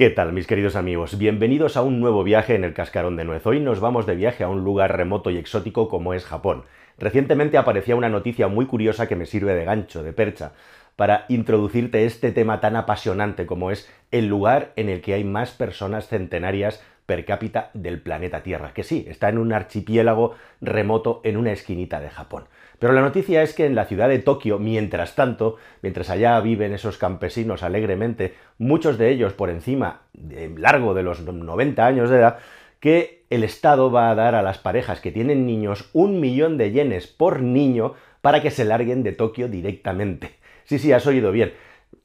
¿Qué tal, mis queridos amigos? Bienvenidos a un nuevo viaje en el Cascarón de Nuez. Hoy nos vamos de viaje a un lugar remoto y exótico como es Japón. Recientemente aparecía una noticia muy curiosa que me sirve de gancho, de percha, para introducirte este tema tan apasionante como es el lugar en el que hay más personas centenarias per cápita del planeta Tierra, que sí, está en un archipiélago remoto en una esquinita de Japón. Pero la noticia es que en la ciudad de Tokio, mientras tanto, mientras allá viven esos campesinos alegremente, muchos de ellos por encima de largo de los 90 años de edad, que el Estado va a dar a las parejas que tienen niños un millón de yenes por niño para que se larguen de Tokio directamente. Sí, sí, has oído bien.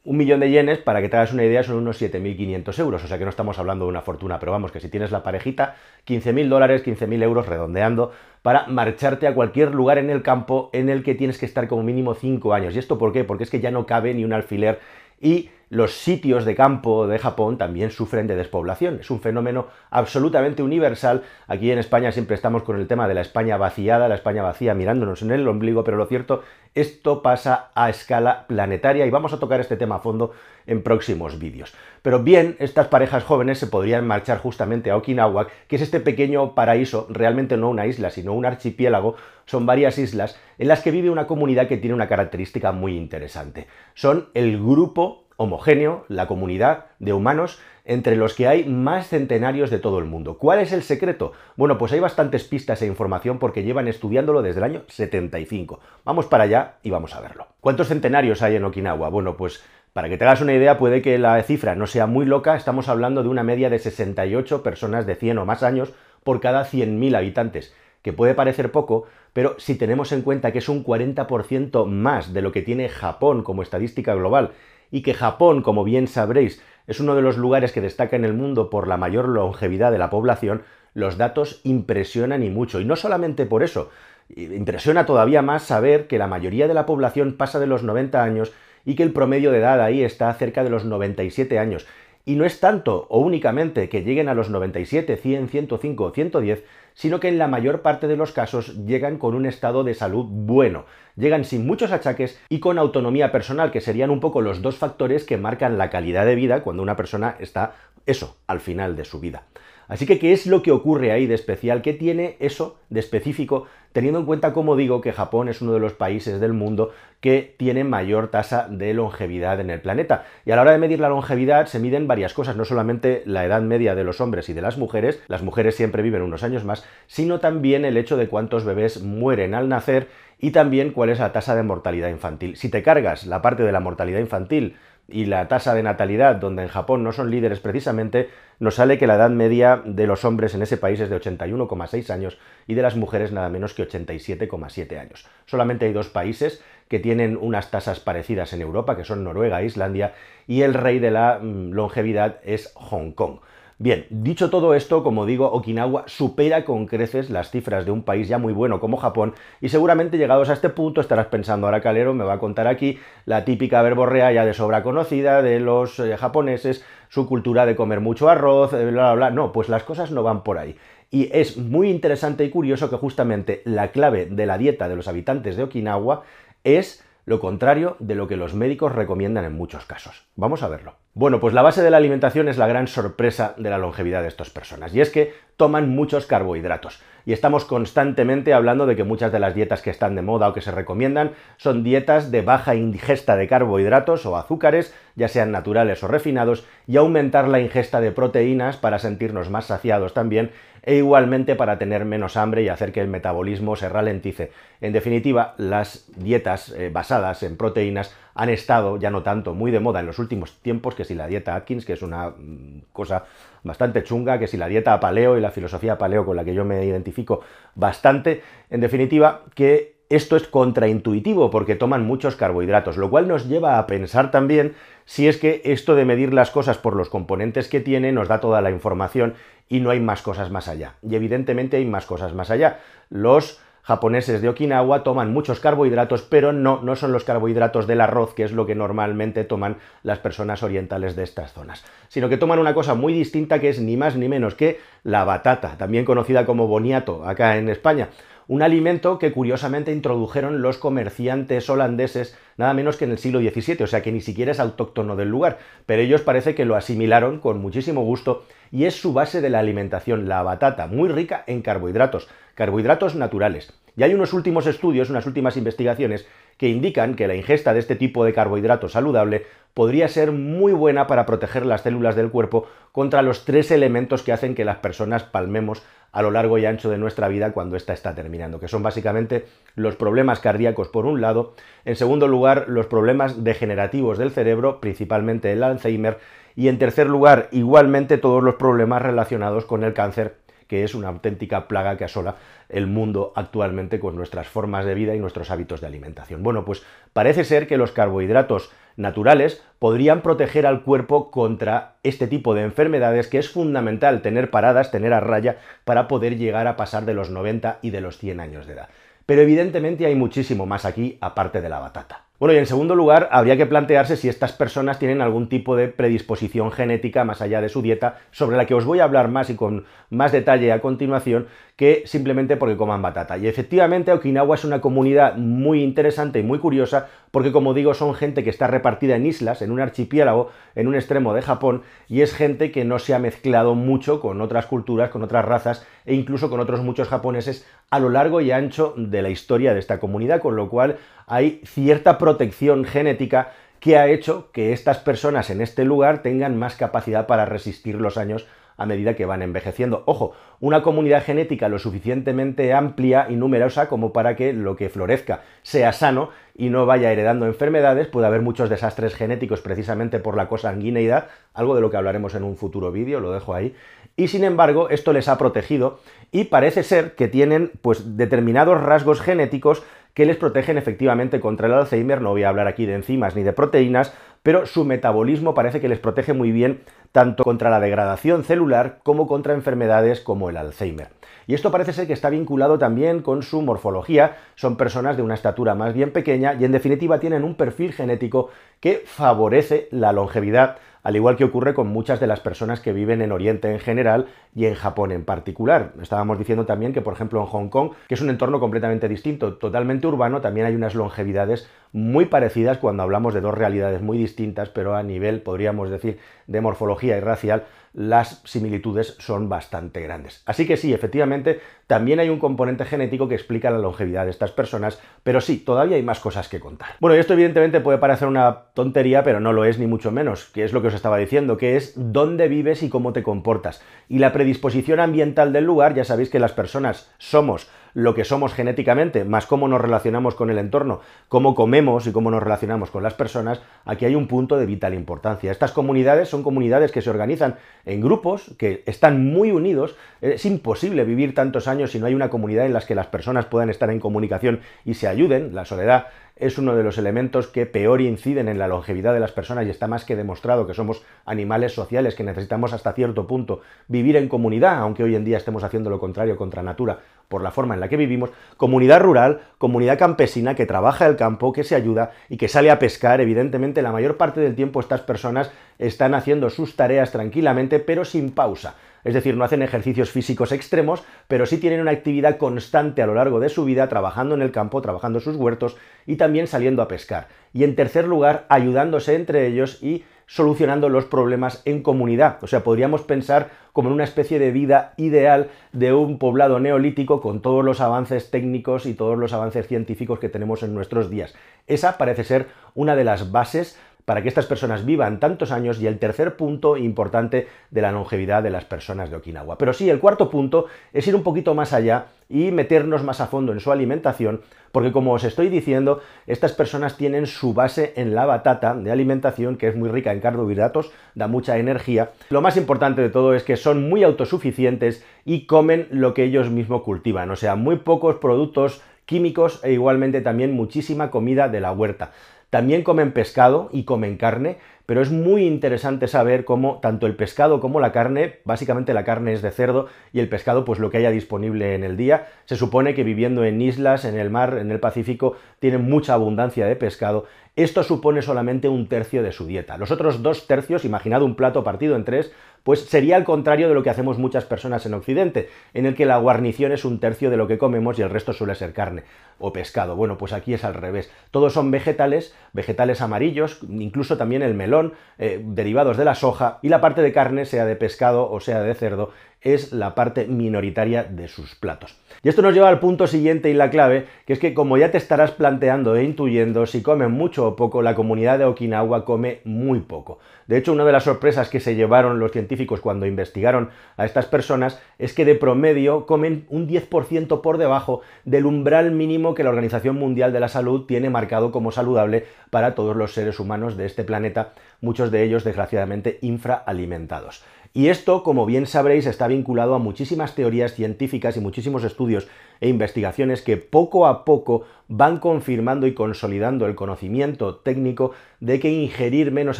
Un millón de yenes, para que te hagas una idea, son unos 7.500 euros, o sea que no estamos hablando de una fortuna, pero vamos, que si tienes la parejita, 15.000 dólares, 15.000 euros redondeando, para marcharte a cualquier lugar en el campo en el que tienes que estar como mínimo 5 años. ¿Y esto por qué? Porque es que ya no cabe ni un alfiler y los sitios de campo de Japón también sufren de despoblación. Es un fenómeno absolutamente universal. Aquí en España siempre estamos con el tema de la España vaciada, la España vacía mirándonos en el ombligo, pero lo cierto, esto pasa a escala planetaria y vamos a tocar este tema a fondo en próximos vídeos. Pero bien, estas parejas jóvenes se podrían marchar justamente a Okinawa, que es este pequeño paraíso, realmente no una isla, sino un archipiélago, son varias islas en las que vive una comunidad que tiene una característica muy interesante. Son el grupo homogéneo, la comunidad de humanos entre los que hay más centenarios de todo el mundo. ¿Cuál es el secreto? Bueno, pues hay bastantes pistas e información porque llevan estudiándolo desde el año 75. Vamos para allá y vamos a verlo. ¿Cuántos centenarios hay en Okinawa? Bueno, pues para que te hagas una idea, puede que la cifra no sea muy loca, estamos hablando de una media de 68 personas de 100 o más años por cada 100.000 habitantes, que puede parecer poco, pero si tenemos en cuenta que es un 40% más de lo que tiene Japón como estadística global y que Japón, como bien sabréis, es uno de los lugares que destaca en el mundo por la mayor longevidad de la población, los datos impresionan y mucho. Y no solamente por eso, impresiona todavía más saber que la mayoría de la población pasa de los 90 años y que el promedio de edad ahí está cerca de los 97 años. Y no es tanto o únicamente que lleguen a los 97, 100, 105 o 110, sino que en la mayor parte de los casos llegan con un estado de salud bueno, llegan sin muchos achaques y con autonomía personal, que serían un poco los dos factores que marcan la calidad de vida cuando una persona está, eso, al final de su vida. Así que, ¿qué es lo que ocurre ahí de especial? ¿Qué tiene eso de específico? Teniendo en cuenta, como digo, que Japón es uno de los países del mundo que tiene mayor tasa de longevidad en el planeta. Y a la hora de medir la longevidad se miden varias cosas, no solamente la edad media de los hombres y de las mujeres, las mujeres siempre viven unos años más, sino también el hecho de cuántos bebés mueren al nacer y también cuál es la tasa de mortalidad infantil. Si te cargas la parte de la mortalidad infantil y la tasa de natalidad, donde en Japón no son líderes precisamente, nos sale que la edad media de los hombres en ese país es de 81,6 años y de las mujeres nada menos que 87,7 años. Solamente hay dos países que tienen unas tasas parecidas en Europa, que son Noruega e Islandia, y el rey de la mm, longevidad es Hong Kong. Bien, dicho todo esto, como digo, Okinawa supera con creces las cifras de un país ya muy bueno como Japón y seguramente llegados a este punto estarás pensando, ahora Calero me va a contar aquí la típica verborrea ya de sobra conocida de los eh, japoneses, su cultura de comer mucho arroz, eh, bla, bla, bla. No, pues las cosas no van por ahí. Y es muy interesante y curioso que justamente la clave de la dieta de los habitantes de Okinawa es lo contrario de lo que los médicos recomiendan en muchos casos. Vamos a verlo. Bueno, pues la base de la alimentación es la gran sorpresa de la longevidad de estas personas, y es que toman muchos carbohidratos. Y estamos constantemente hablando de que muchas de las dietas que están de moda o que se recomiendan son dietas de baja ingesta de carbohidratos o azúcares, ya sean naturales o refinados, y aumentar la ingesta de proteínas para sentirnos más saciados también, e igualmente para tener menos hambre y hacer que el metabolismo se ralentice. En definitiva, las dietas eh, basadas en proteínas han estado, ya no tanto, muy de moda en los últimos tiempos, que si la dieta Atkins, que es una mm, cosa bastante chunga, que si la dieta paleo y la filosofía paleo con la que yo me identifico bastante, en definitiva, que esto es contraintuitivo porque toman muchos carbohidratos, lo cual nos lleva a pensar también si es que esto de medir las cosas por los componentes que tiene nos da toda la información y no hay más cosas más allá. Y evidentemente hay más cosas más allá. Los japoneses de Okinawa toman muchos carbohidratos, pero no, no son los carbohidratos del arroz, que es lo que normalmente toman las personas orientales de estas zonas, sino que toman una cosa muy distinta que es ni más ni menos que la batata, también conocida como boniato acá en España, un alimento que curiosamente introdujeron los comerciantes holandeses nada menos que en el siglo XVII, o sea que ni siquiera es autóctono del lugar, pero ellos parece que lo asimilaron con muchísimo gusto y es su base de la alimentación, la batata, muy rica en carbohidratos, carbohidratos naturales. Y hay unos últimos estudios, unas últimas investigaciones que indican que la ingesta de este tipo de carbohidrato saludable podría ser muy buena para proteger las células del cuerpo contra los tres elementos que hacen que las personas palmemos a lo largo y ancho de nuestra vida cuando ésta está terminando, que son básicamente los problemas cardíacos por un lado, en segundo lugar los problemas degenerativos del cerebro, principalmente el Alzheimer, y en tercer lugar igualmente todos los problemas relacionados con el cáncer que es una auténtica plaga que asola el mundo actualmente con nuestras formas de vida y nuestros hábitos de alimentación. Bueno, pues parece ser que los carbohidratos naturales podrían proteger al cuerpo contra este tipo de enfermedades que es fundamental tener paradas, tener a raya para poder llegar a pasar de los 90 y de los 100 años de edad. Pero evidentemente hay muchísimo más aquí aparte de la batata. Bueno, y en segundo lugar, habría que plantearse si estas personas tienen algún tipo de predisposición genética más allá de su dieta, sobre la que os voy a hablar más y con más detalle a continuación, que simplemente porque coman batata. Y efectivamente Okinawa es una comunidad muy interesante y muy curiosa porque como digo son gente que está repartida en islas, en un archipiélago, en un extremo de Japón y es gente que no se ha mezclado mucho con otras culturas, con otras razas e incluso con otros muchos japoneses a lo largo y ancho de la historia de esta comunidad, con lo cual hay cierta protección genética que ha hecho que estas personas en este lugar tengan más capacidad para resistir los años a medida que van envejeciendo. Ojo, una comunidad genética lo suficientemente amplia y numerosa como para que lo que florezca sea sano y no vaya heredando enfermedades. Puede haber muchos desastres genéticos precisamente por la cosanguineidad, algo de lo que hablaremos en un futuro vídeo, lo dejo ahí. Y sin embargo, esto les ha protegido y parece ser que tienen pues determinados rasgos genéticos que les protegen efectivamente contra el Alzheimer. No voy a hablar aquí de enzimas ni de proteínas, pero su metabolismo parece que les protege muy bien tanto contra la degradación celular como contra enfermedades como el Alzheimer. Y esto parece ser que está vinculado también con su morfología, son personas de una estatura más bien pequeña y en definitiva tienen un perfil genético que favorece la longevidad al igual que ocurre con muchas de las personas que viven en Oriente en general y en Japón en particular. Estábamos diciendo también que, por ejemplo, en Hong Kong, que es un entorno completamente distinto, totalmente urbano, también hay unas longevidades muy parecidas cuando hablamos de dos realidades muy distintas, pero a nivel, podríamos decir, de morfología y racial, las similitudes son bastante grandes. Así que sí, efectivamente, también hay un componente genético que explica la longevidad de estas personas, pero sí, todavía hay más cosas que contar. Bueno, y esto evidentemente puede parecer una tontería, pero no lo es ni mucho menos, que es lo que os estaba diciendo, que es dónde vives y cómo te comportas. Y la predisposición ambiental del lugar, ya sabéis que las personas somos lo que somos genéticamente, más cómo nos relacionamos con el entorno, cómo comemos y cómo nos relacionamos con las personas, aquí hay un punto de vital importancia. Estas comunidades son comunidades que se organizan en grupos, que están muy unidos. Es imposible vivir tantos años si no hay una comunidad en la que las personas puedan estar en comunicación y se ayuden. La soledad es uno de los elementos que peor inciden en la longevidad de las personas y está más que demostrado que somos animales sociales, que necesitamos hasta cierto punto vivir en comunidad, aunque hoy en día estemos haciendo lo contrario contra natura por la forma en la que vivimos, comunidad rural, comunidad campesina que trabaja el campo, que se ayuda y que sale a pescar. Evidentemente, la mayor parte del tiempo estas personas están haciendo sus tareas tranquilamente, pero sin pausa. Es decir, no hacen ejercicios físicos extremos, pero sí tienen una actividad constante a lo largo de su vida, trabajando en el campo, trabajando sus huertos y también saliendo a pescar. Y en tercer lugar, ayudándose entre ellos y solucionando los problemas en comunidad. O sea, podríamos pensar como en una especie de vida ideal de un poblado neolítico con todos los avances técnicos y todos los avances científicos que tenemos en nuestros días. Esa parece ser una de las bases para que estas personas vivan tantos años y el tercer punto importante de la longevidad de las personas de Okinawa. Pero sí, el cuarto punto es ir un poquito más allá y meternos más a fondo en su alimentación, porque como os estoy diciendo, estas personas tienen su base en la batata de alimentación, que es muy rica en carbohidratos, da mucha energía. Lo más importante de todo es que son muy autosuficientes y comen lo que ellos mismos cultivan, o sea, muy pocos productos químicos e igualmente también muchísima comida de la huerta. También comen pescado y comen carne, pero es muy interesante saber cómo tanto el pescado como la carne, básicamente la carne es de cerdo y el pescado pues lo que haya disponible en el día. Se supone que viviendo en islas, en el mar, en el Pacífico, tienen mucha abundancia de pescado Esto supone solamente un tercio de su dieta. Los otros dos tercios, imaginad un plato partido en tres, pues sería al contrario de lo que hacemos muchas personas en Occidente, en el que la guarnición es un tercio de lo que comemos y el resto suele ser carne o pescado. Bueno, pues aquí es al revés. Todos son vegetales, vegetales amarillos, incluso también el melón, eh, derivados de la soja, y la parte de carne, sea de pescado o sea de cerdo, es la parte minoritaria de sus platos. Y esto nos lleva al punto siguiente y la clave, que es que como ya te estarás planteando e intuyendo, si comen mucho o poco, la comunidad de Okinawa come muy poco. De hecho, una de las sorpresas que se llevaron los científicos cuando investigaron a estas personas es que de promedio comen un 10% por debajo del umbral mínimo que la Organización Mundial de la Salud tiene marcado como saludable para todos los seres humanos de este planeta, muchos de ellos desgraciadamente infraalimentados. Y esto, como bien sabréis, está vinculado a muchísimas teorías científicas y muchísimos estudios e investigaciones que poco a poco van confirmando y consolidando el conocimiento técnico de que ingerir menos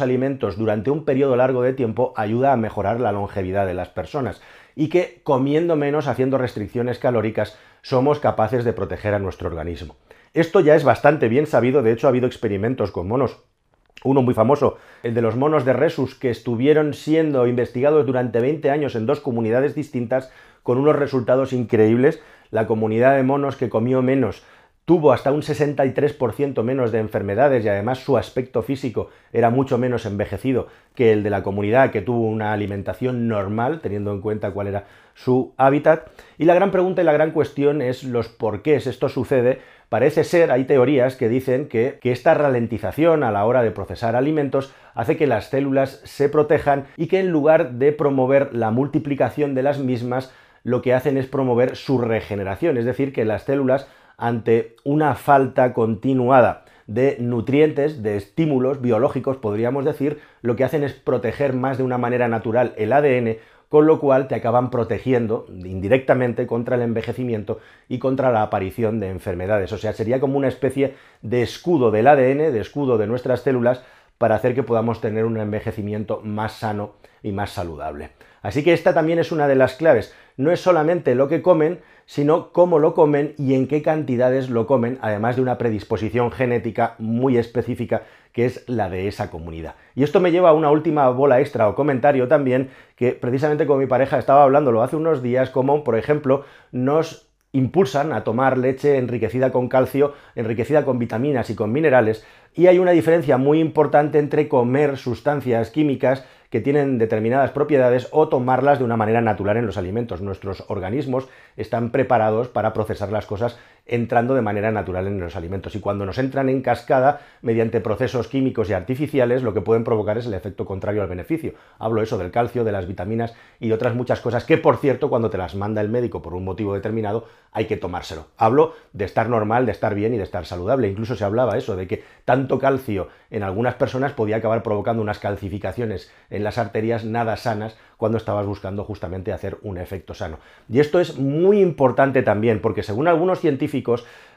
alimentos durante un periodo largo de tiempo ayuda a mejorar la longevidad de las personas y que comiendo menos, haciendo restricciones calóricas, somos capaces de proteger a nuestro organismo. Esto ya es bastante bien sabido, de hecho ha habido experimentos con monos uno muy famoso, el de los monos de Resus, que estuvieron siendo investigados durante 20 años en dos comunidades distintas con unos resultados increíbles. La comunidad de monos que comió menos tuvo hasta un 63% menos de enfermedades y además su aspecto físico era mucho menos envejecido que el de la comunidad que tuvo una alimentación normal, teniendo en cuenta cuál era su hábitat. Y la gran pregunta y la gran cuestión es los por qué esto sucede Parece ser, hay teorías que dicen que, esta ralentización a la hora de procesar alimentos hace que las células se protejan y que en lugar de promover la multiplicación de las mismas, lo que hacen es promover su regeneración, es decir, que las células ante una falta continuada de nutrientes, de estímulos biológicos, podríamos decir, lo que hacen es proteger más de una manera natural el ADN con lo cual te acaban protegiendo indirectamente contra el envejecimiento y contra la aparición de enfermedades. O sea, sería como una especie de escudo del ADN, de escudo de nuestras células, para hacer que podamos tener un envejecimiento más sano y más saludable. Así que esta también es una de las claves. No es solamente lo que comen, sino cómo lo comen y en qué cantidades lo comen, además de una predisposición genética muy específica que es la de esa comunidad. Y esto me lleva a una última bola extra o comentario también, que precisamente con mi pareja estaba hablándolo hace unos días, como por ejemplo nos impulsan a tomar leche enriquecida con calcio, enriquecida con vitaminas y con minerales, y hay una diferencia muy importante entre comer sustancias químicas que tienen determinadas propiedades o tomarlas de una manera natural en los alimentos. Nuestros organismos están preparados para procesar las cosas entrando de manera natural en los alimentos y cuando nos entran en cascada mediante procesos químicos y artificiales lo que pueden provocar es el efecto contrario al beneficio. Hablo eso del calcio, de las vitaminas y otras muchas cosas que por cierto cuando te las manda el médico por un motivo determinado hay que tomárselo. Hablo de estar normal, de estar bien y de estar saludable. Incluso se hablaba eso de que tanto calcio en algunas personas podía acabar provocando unas calcificaciones en las arterias nada sanas cuando estabas buscando justamente hacer un efecto sano. Y esto es muy importante también, porque según algunos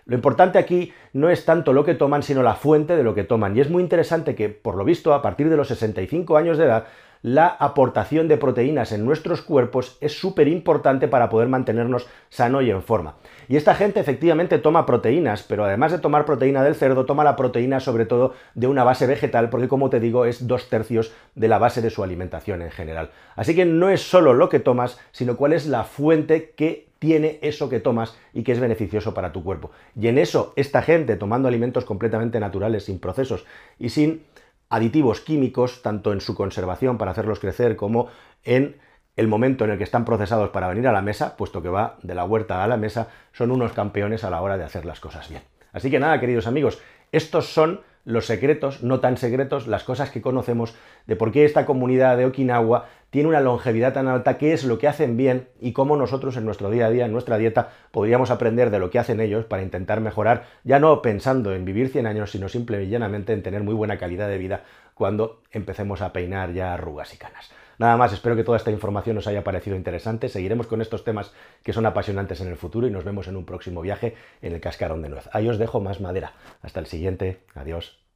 lo importante aquí no es tanto lo que toman, sino la fuente de lo que toman. Y es muy interesante que, por lo visto, a partir de los 65 años de edad, la aportación de proteínas en nuestros cuerpos es súper importante para poder mantenernos sano y en forma. Y esta gente efectivamente toma proteínas, pero además de tomar proteína del cerdo, toma la proteína sobre todo de una base vegetal, porque como te digo, es dos tercios de la base de su alimentación en general. Así que no es solo lo que tomas, sino cuál es la fuente que tiene eso que tomas y que es beneficioso para tu cuerpo. Y en eso, esta gente tomando alimentos completamente naturales, sin procesos y sin aditivos químicos, tanto en su conservación para hacerlos crecer como en el momento en el que están procesados para venir a la mesa, puesto que va de la huerta a la mesa, son unos campeones a la hora de hacer las cosas bien. Así que nada, queridos amigos, estos son los secretos, no tan secretos, las cosas que conocemos de por qué esta comunidad de Okinawa tiene una longevidad tan alta, qué es lo que hacen bien y cómo nosotros en nuestro día a día, en nuestra dieta, podríamos aprender de lo que hacen ellos para intentar mejorar, ya no pensando en vivir 100 años, sino simple y llanamente en tener muy buena calidad de vida cuando empecemos a peinar ya arrugas y canas. Nada más, espero que toda esta información os haya parecido interesante. Seguiremos con estos temas que son apasionantes en el futuro y nos vemos en un próximo viaje en el cascarón de nuez. Ahí os dejo más madera. Hasta el siguiente. Adiós.